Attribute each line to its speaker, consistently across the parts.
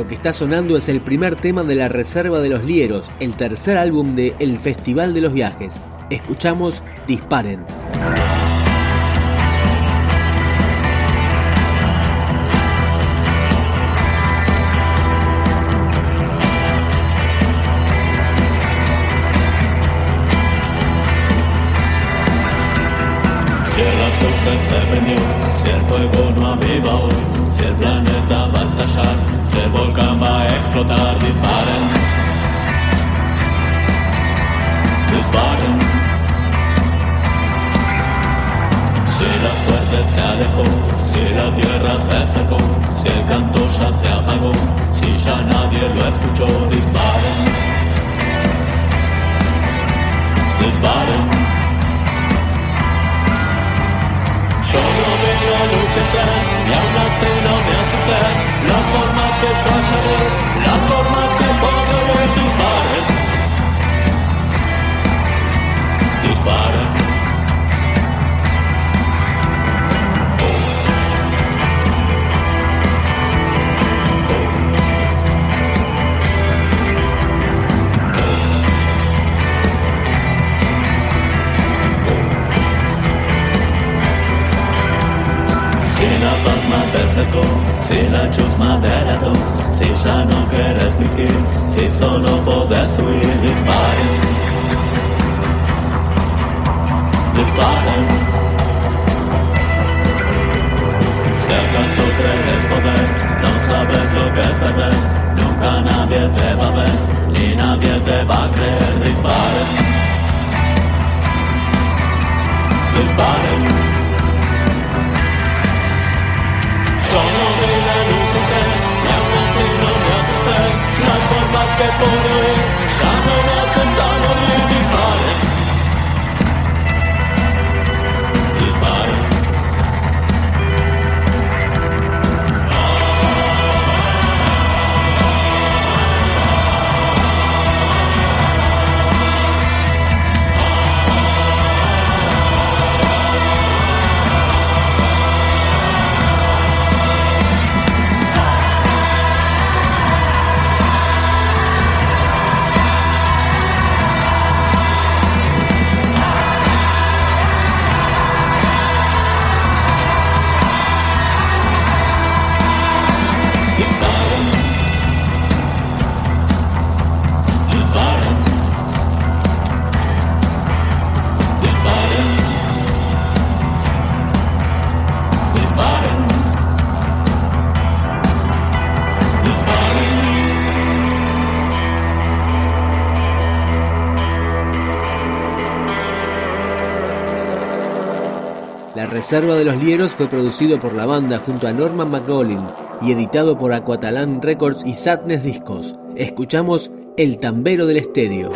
Speaker 1: Lo que está sonando es el primer tema de la Reserva de los Lieros, el tercer álbum de El Festival de los Viajes. Escuchamos Disparen.
Speaker 2: Se prendió, si el fuego no aviva hoy, si el planeta va a estallar, si el volcán va a explotar, disparen. Disparen. Si la suerte se alejó, si la tierra se secó, si el canto ya se apagó, si ya nadie lo escuchó, disparen. Disparen. Entrar, ni no me asusté. Las formas que yo las formas que ver, disparen. Disparen. Pasma te secó, si la chusma te delató, si ya no quieres fingir, si solo podés huir, disparen. Disparen. Si acaso crees poder, no sabes lo que es perder, nunca nadie te va a ver, ni nadie te va a creer, disparen. Disparen. Solo vi la luz en tren, y aún así no me asusté.
Speaker 1: La Reserva de los Lieros fue producido por la banda junto a Norman McGollin y editado por Aquatalán Records y Sadness Discos. Escuchamos El Tambero del Estéreo.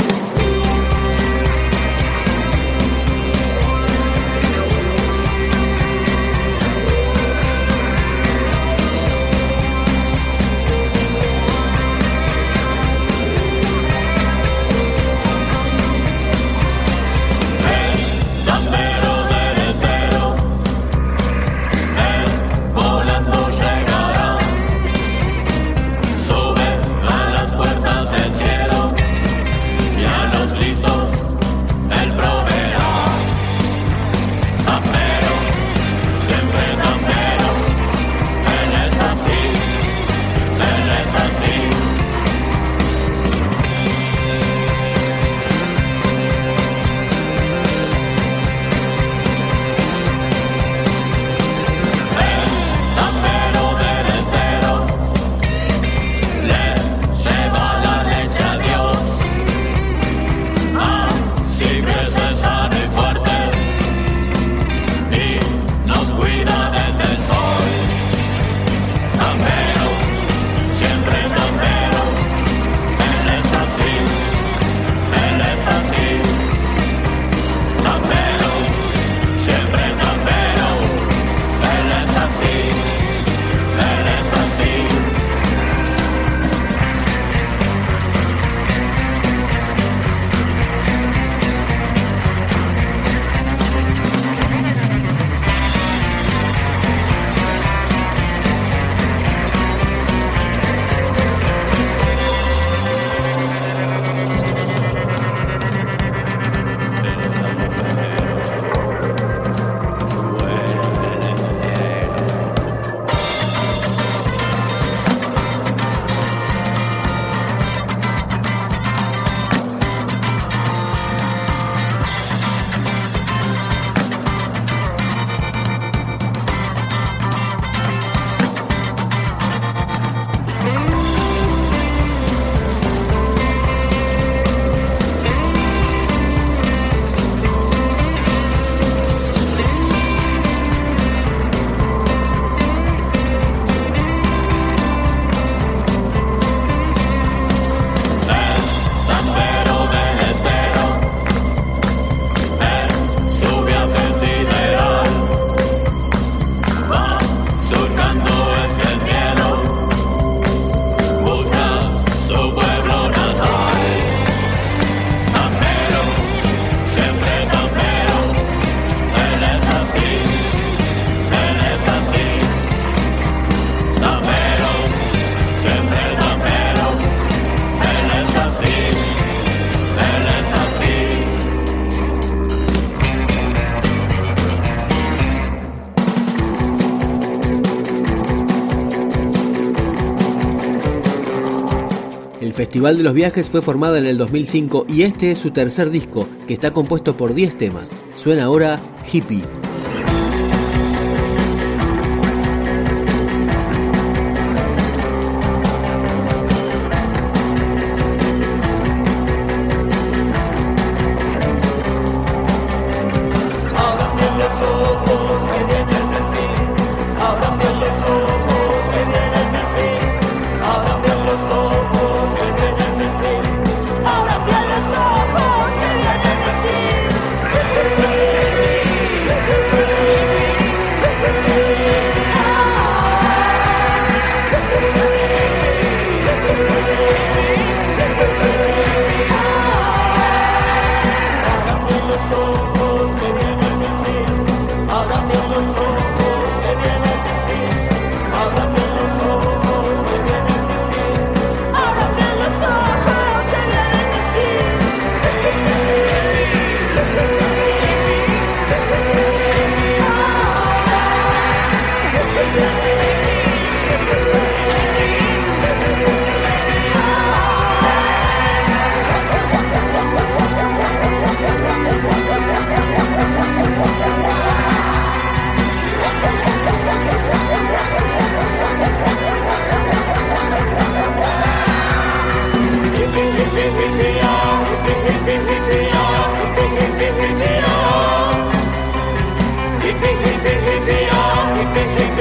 Speaker 2: Festival de los Viajes fue formada en el 2005 y este es su tercer disco, que está compuesto por 10 temas. Suena ahora Hippie.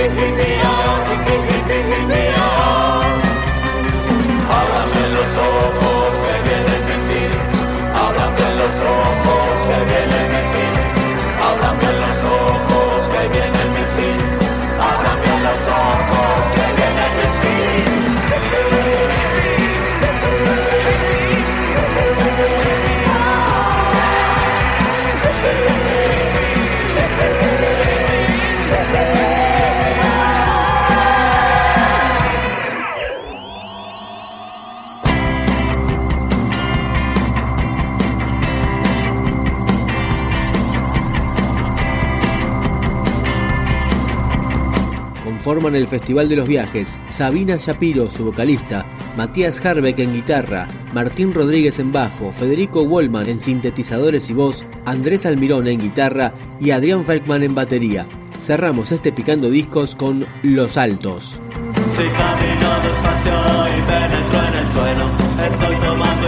Speaker 2: it. Forman el Festival de los Viajes Sabina Shapiro, su vocalista, Matías Harbeck en guitarra, Martín Rodríguez en bajo, Federico Wollman en sintetizadores y voz, Andrés Almirón en guitarra y Adrián Falkman en batería. Cerramos este picando discos con Los Altos.
Speaker 3: Camino despacio y penetro en el suelo, estoy tomando